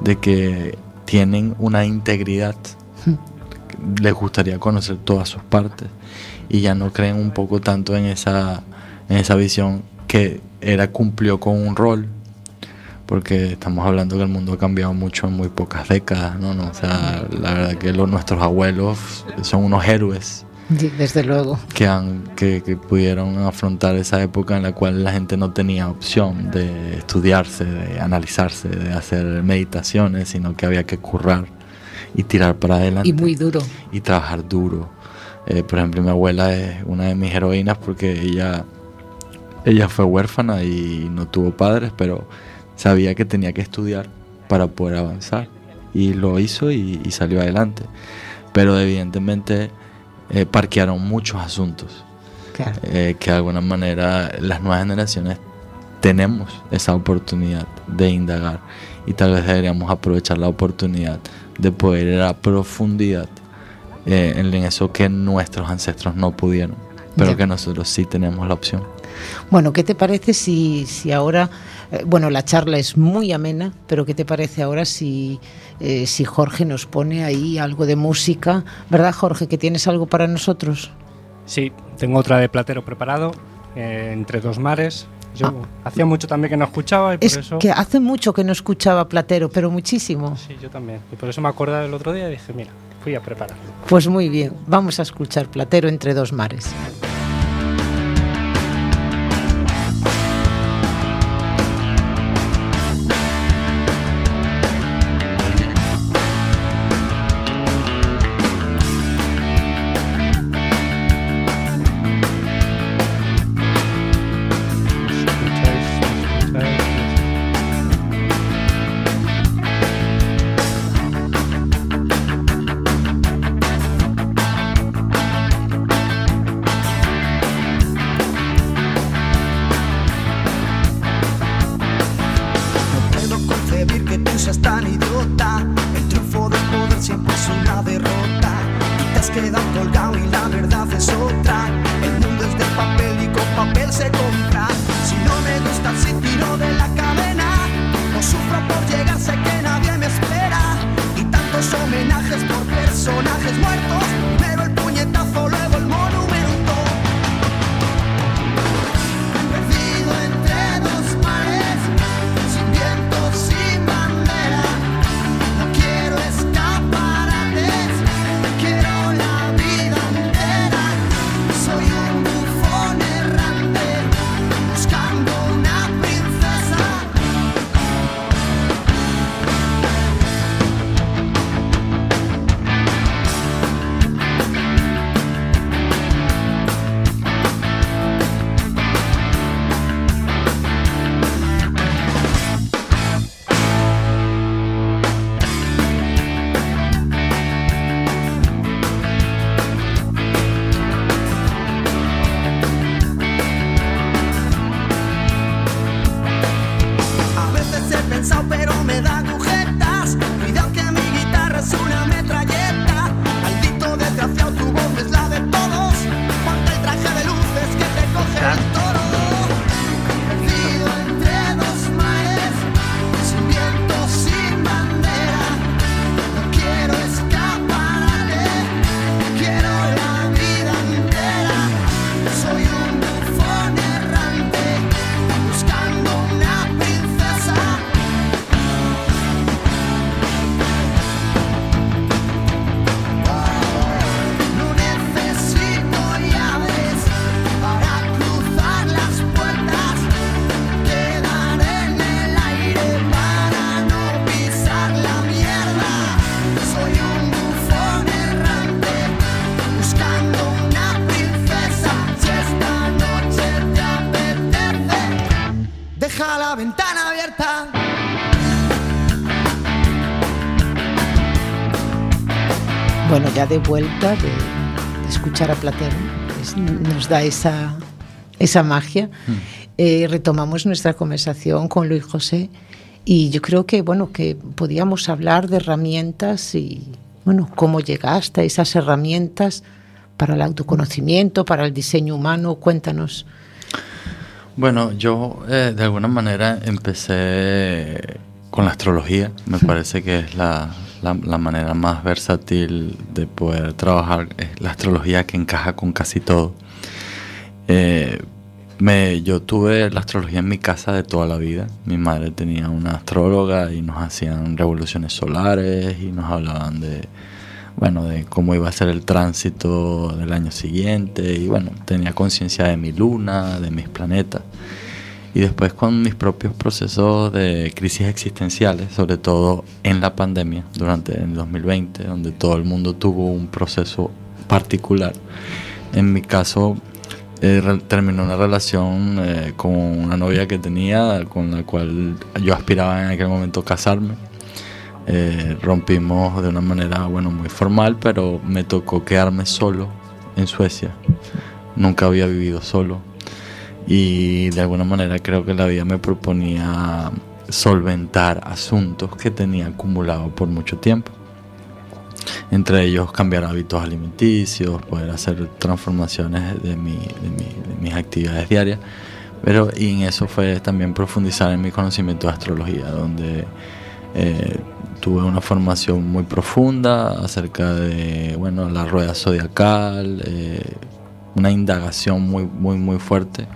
de que tienen una integridad. Les gustaría conocer todas sus partes y ya no creen un poco tanto en esa, en esa visión que era cumplió con un rol porque estamos hablando que el mundo ha cambiado mucho en muy pocas décadas, ¿no? no o sea, la verdad que los, nuestros abuelos son unos héroes. Sí, desde luego. Que, han, que, que, pudieron afrontar esa época en la cual la gente no tenía opción de estudiarse, de analizarse, de hacer meditaciones, sino que había que currar y tirar para adelante. Y muy duro. Y trabajar duro. Eh, por ejemplo, mi abuela es una de mis heroínas porque ella, ella fue huérfana y no tuvo padres, pero sabía que tenía que estudiar para poder avanzar. Y lo hizo y, y salió adelante. Pero evidentemente eh, parquearon muchos asuntos. Claro. Eh, que de alguna manera las nuevas generaciones tenemos esa oportunidad de indagar y tal vez deberíamos aprovechar la oportunidad de poder ir a profundidad eh, en eso que nuestros ancestros no pudieron, pero Ya. que nosotros sí tenemos la opción. Bueno, ¿qué te parece si, si ahora, eh, bueno, la charla es muy amena, pero ¿qué te parece ahora si, eh, si Jorge nos pone ahí algo de música? ¿Verdad, Jorge, que tienes algo para nosotros? Sí, tengo otra de Platero preparado, eh, Entre dos mares. Yo hacía mucho también que no escuchaba y por Es eso... que hace mucho que no escuchaba Platero, pero muchísimo. Sí, yo también. Y por eso me acordaba el otro día y dije, mira, fui a prepararlo. Pues muy bien, vamos a escuchar Platero entre dos mares. Y te has quedado colgado y la verdad es otra. El mundo es de papel y con papel se compra. De vuelta de, de escuchar a Platero, es- nos da esa, esa magia. eh, retomamos nuestra conversación con Luis José y yo creo que, bueno, que podíamos hablar de herramientas y, bueno, cómo llegaste a esas herramientas para el autoconocimiento, para el diseño humano. Cuéntanos. Bueno, yo eh, de alguna manera empecé con la astrología. Me parece que es la, la, manera más versátil de poder trabajar. Es la astrología que encaja con casi todo. Eh, me, yo tuve la astrología en mi casa de toda la vida. Mi madre tenía una astróloga y nos hacían revoluciones solares y nos hablaban de, bueno, de cómo iba a ser el tránsito del año siguiente y bueno, tenía conciencia de mi luna, de mis planetas. Y después con mis propios procesos de crisis existenciales, sobre todo en la pandemia, durante el 2020, donde todo el mundo tuvo un proceso particular. En mi caso, eh, terminó una relación eh, con una novia que tenía, con la cual yo aspiraba en aquel momento casarme. Eh, rompimos de una manera, bueno, muy formal, pero me tocó quedarme solo en Suecia. Nunca había vivido solo. Y de alguna manera creo que la vida me proponía solventar asuntos que tenía acumulado por mucho tiempo entre ellos cambiar hábitos alimenticios, poder hacer transformaciones de, mis actividades diarias. Pero y en eso fue también profundizar en mi conocimiento de astrología, donde eh, tuve una formación muy profunda acerca de bueno, la rueda zodiacal, eh, una indagación muy, muy, muy fuerte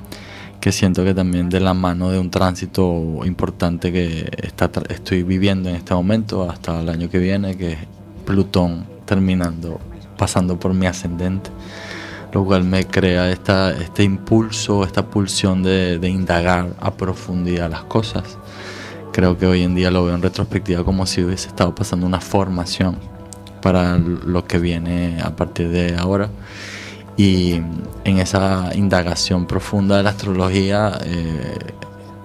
que siento que también de la mano de un tránsito importante que está, estoy viviendo en este momento hasta el año que viene, que Plutón terminando, pasando por mi ascendente, lo cual me crea esta, este impulso, esta pulsión de, indagar a profundidad las cosas. Creo que hoy en día lo veo en retrospectiva como si hubiese estado pasando una formación para lo que viene a partir de ahora. Y en esa indagación profunda de la astrología, eh,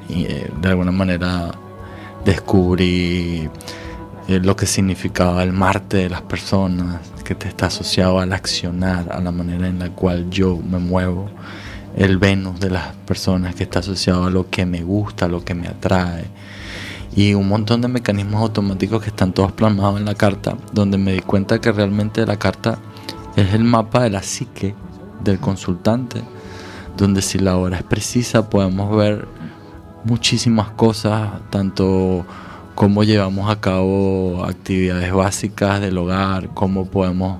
eh, de alguna manera descubrí eh, lo que significaba el Marte de las personas, que te está asociado al accionar, a la manera en la cual yo me muevo, el Venus de las personas, que está asociado a lo que me gusta, a lo que me atrae, y un montón de mecanismos automáticos que están todos plasmados en la carta, donde me di cuenta que realmente la carta es el mapa de la psique del consultante, donde si la hora es precisa podemos ver muchísimas cosas, tanto cómo llevamos a cabo actividades básicas del hogar, cómo podemos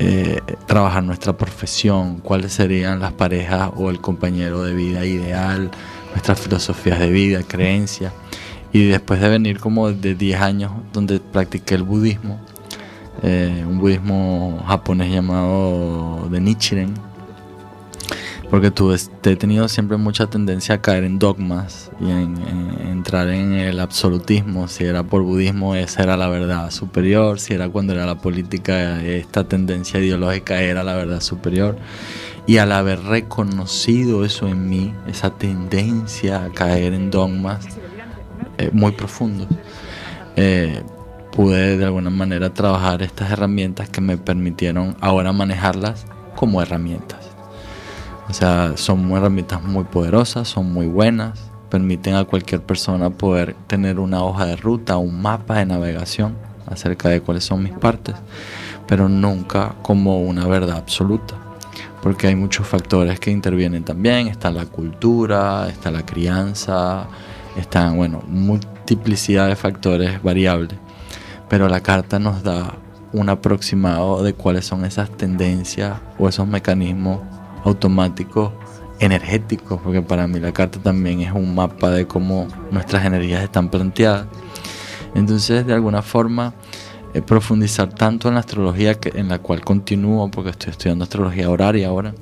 eh, trabajar nuestra profesión, cuáles serían las parejas o el compañero de vida ideal, nuestras filosofías de vida, creencias. Y después de venir como de 10 años donde practiqué el budismo, eh, un budismo japonés llamado de Nichiren, porque tú he tenido siempre mucha tendencia a caer en dogmas y en, entrar en el absolutismo. Si era por budismo, esa era la verdad superior. Si era cuando era la política, esta tendencia ideológica era la verdad superior. Y al haber reconocido eso en mí, esa tendencia a caer en dogmas eh, muy profundos, eh, pude de alguna manera trabajar estas herramientas que me permitieron ahora manejarlas como herramientas. O sea, son herramientas muy poderosas, son muy buenas, permiten a cualquier persona poder tener una hoja de ruta, un mapa de navegación acerca de cuáles son mis partes, pero nunca como una verdad absoluta, porque hay muchos factores que intervienen también, está la cultura, está la crianza, están, bueno, multiplicidad de factores variables, pero la carta nos da un aproximado de cuáles son esas tendencias o esos mecanismos automáticos energéticos, porque para mí la carta también es un mapa de cómo nuestras energías están planteadas. Entonces, de alguna forma, eh, profundizar tanto en la astrología, que, en la cual continúo, porque estoy estudiando astrología horaria ahora,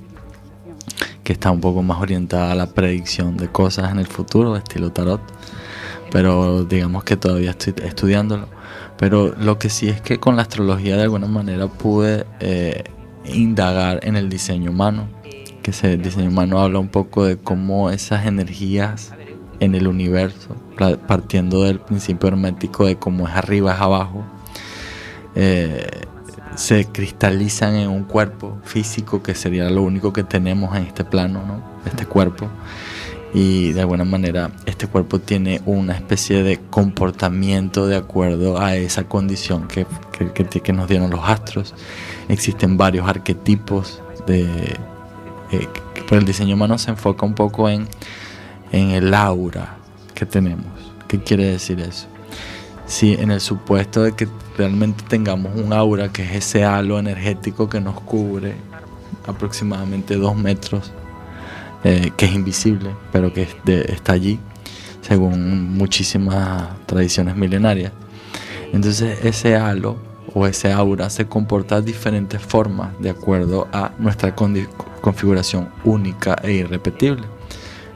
que está un poco más orientada a la predicción de cosas en el futuro, estilo tarot, pero digamos que todavía estoy estudiándolo. Pero lo que sí es que con la astrología de alguna manera pude eh, indagar en el diseño humano, que ese diseño humano habla un poco de cómo esas energías en el universo, partiendo del principio hermético de cómo es arriba es abajo, eh, se cristalizan en un cuerpo físico que sería lo único que tenemos en este plano, ¿no? este cuerpo, y de alguna manera este cuerpo tiene una especie de comportamiento de acuerdo a esa condición que, que, nos dieron los astros. Existen varios arquetipos de... Eh, pero el diseño humano se enfoca un poco en, en el aura que tenemos. ¿Qué quiere decir eso? Si en el supuesto de que realmente tengamos un aura, que es ese halo energético que nos cubre aproximadamente dos metros, eh, que es invisible, pero que está allí, según muchísimas tradiciones milenarias. Entonces ese halo o ese aura se comporta de diferentes formas de acuerdo a nuestra configuración única e irrepetible.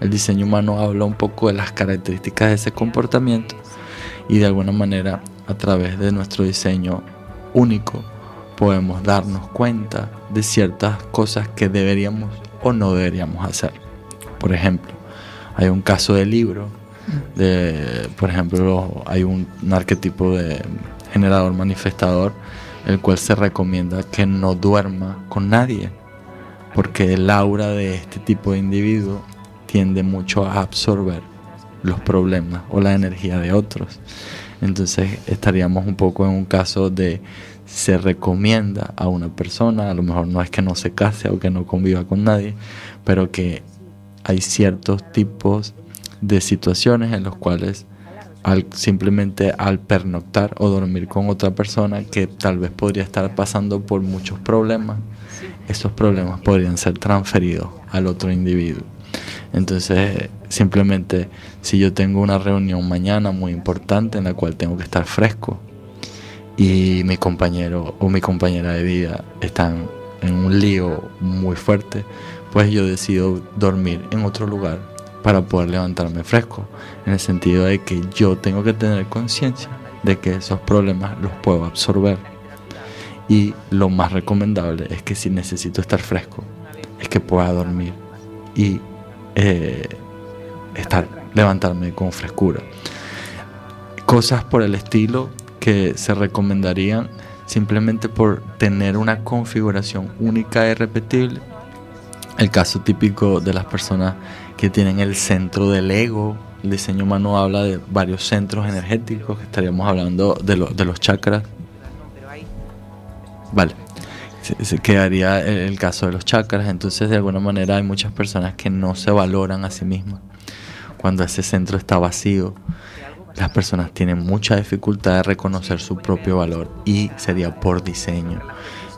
El diseño humano habla un poco de las características de ese comportamiento y de alguna manera a través de nuestro diseño único podemos darnos cuenta de ciertas cosas que deberíamos o no deberíamos hacer. Por ejemplo, hay un caso de libro, de, por ejemplo, hay un, arquetipo de generador manifestador, el cual se recomienda que no duerma con nadie, porque el aura de este tipo de individuo tiende mucho a absorber los problemas o la energía de otros. Entonces estaríamos un poco en un caso de se recomienda a una persona, a lo mejor no es que no se case o que no conviva con nadie, pero que hay ciertos tipos de situaciones en los cuales al, simplemente al pernoctar o dormir con otra persona que tal vez podría estar pasando por muchos problemas, esos problemas podrían ser transferidos al otro individuo. Entonces, simplemente si yo tengo una reunión mañana muy importante en la cual tengo que estar fresco y mi compañero o mi compañera de vida están en un lío muy fuerte, pues yo decido dormir en otro lugar para poder levantarme fresco, en el sentido de que yo tengo que tener conciencia de que esos problemas los puedo absorber. Y lo más recomendable es que si necesito estar fresco, es que pueda dormir y eh, estar, levantarme con frescura. Cosas por el estilo que se recomendarían simplemente por tener una configuración única y repetible. El caso típico de las personas que tienen el centro del ego. El diseño humano habla de varios centros energéticos, que estaríamos hablando de, de los chakras. Vale se, quedaría el, caso de los chakras. Entonces, de alguna manera, hay muchas personas que no se valoran a sí mismas. Cuando ese centro está vacío, las personas tienen mucha dificultad de reconocer su propio valor y sería por diseño.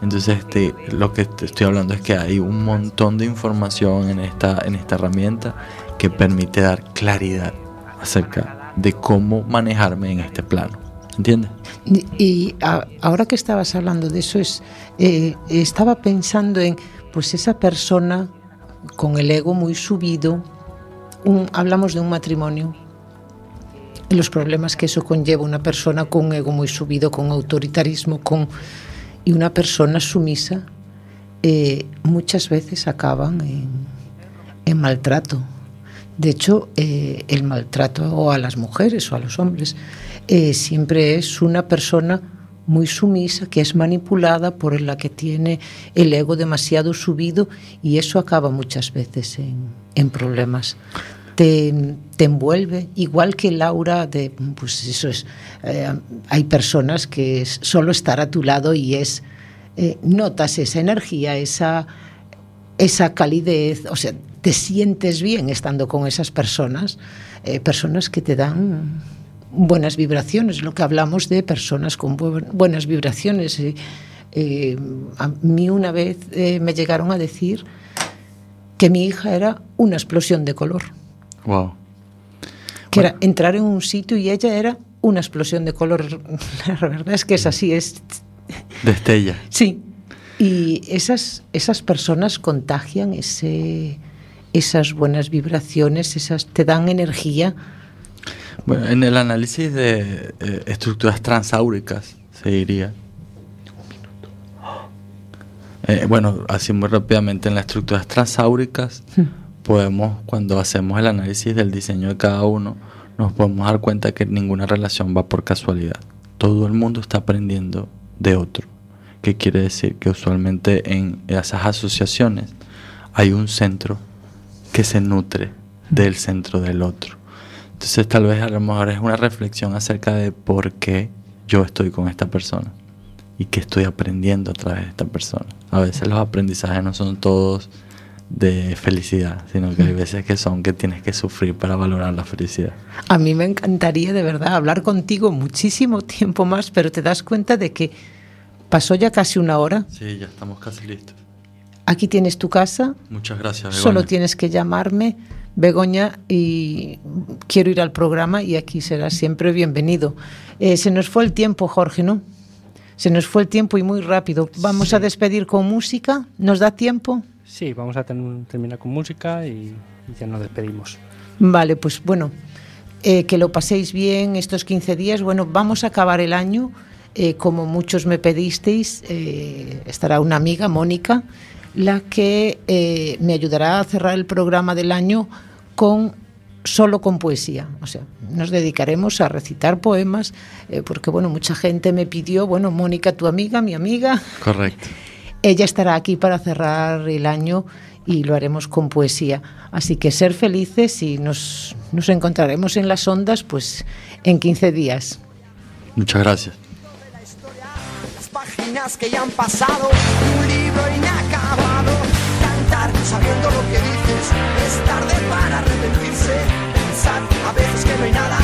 Entonces, este, lo que estoy hablando es que hay un montón de información en esta, en esta herramienta que permite dar claridad acerca de cómo manejarme en este plano. ¿Entiendes? Y, ahora que estabas hablando de eso, es, eh, estaba pensando en pues esa persona con el ego muy subido, hablamos de un matrimonio, los problemas que eso conlleva una persona con ego muy subido, con autoritarismo, con y una persona sumisa, eh, muchas veces acaban en, maltrato. De hecho, eh, el maltrato a las mujeres o a los hombres eh, siempre es una persona muy sumisa, que es manipulada por la que tiene el ego demasiado subido y eso acaba muchas veces en, problemas. Te, envuelve, igual que Laura, de, pues eso es, eh, hay personas que solo estar a tu lado y es, eh, notas esa energía, esa, esa calidez, o sea, te sientes bien estando con esas personas, personas que te dan buenas vibraciones, lo que hablamos de personas con buenas vibraciones. Eh, eh, a mí una vez eh, me llegaron a decir que mi hija era una explosión de color. Wow. Que era entrar en un sitio y ella era una explosión de color. La verdad es que es así, es... Destella. Sí. Y esas, esas personas contagian ese, esas buenas vibraciones, esas te dan energía bueno, en el análisis de eh, estructuras transáuricas se diría. Eh, bueno, así muy rápidamente, en las estructuras transáuricas hmm. Podemos, cuando hacemos el análisis del diseño de cada uno, nos podemos dar cuenta que ninguna relación va por casualidad. Todo el mundo está aprendiendo de otro. ¿Qué quiere decir? Que usualmente en esas asociaciones hay un centro que se nutre del centro del otro. Entonces tal vez a lo mejor es una reflexión acerca de por qué yo estoy con esta persona y qué estoy aprendiendo a través de esta persona. A veces los aprendizajes no son todos de felicidad, sino que hay veces que son que tienes que sufrir para valorar la felicidad. A mí me encantaría de verdad hablar contigo muchísimo tiempo más, pero te das cuenta de que pasó ya casi una hora. Sí, ya estamos casi listos. Aquí tienes tu casa. Muchas gracias. Solo tienes que llamarme, Begoña, y quiero ir al programa y aquí serás siempre bienvenido. Eh, se nos fue el tiempo, Jorge, ¿no? Se nos fue el tiempo y muy rápido. Vamos a despedir con música. ¿Nos da tiempo? Sí, vamos a terminar con música y, ya nos despedimos. Vale, pues bueno, eh, que lo paséis bien estos 15 días. Bueno, vamos a acabar el año. Eh, como muchos me pedisteis, estará una amiga, Mónica, la que eh, me ayudará a cerrar el programa del año con solo con poesía. O sea, nos dedicaremos a recitar poemas, eh, porque bueno, mucha gente me pidió, bueno, Mónica, tu amiga, mi amiga. Correcto. Ella estará aquí para cerrar el año y lo haremos con poesía. Así que ser felices y nos, nos encontraremos en las ondas pues en 15 días. Muchas gracias que ya han pasado, un libro inacabado, cantar sabiendo lo que dices, es tarde para arrepentirse, pensar a veces que no hay nada, que son solo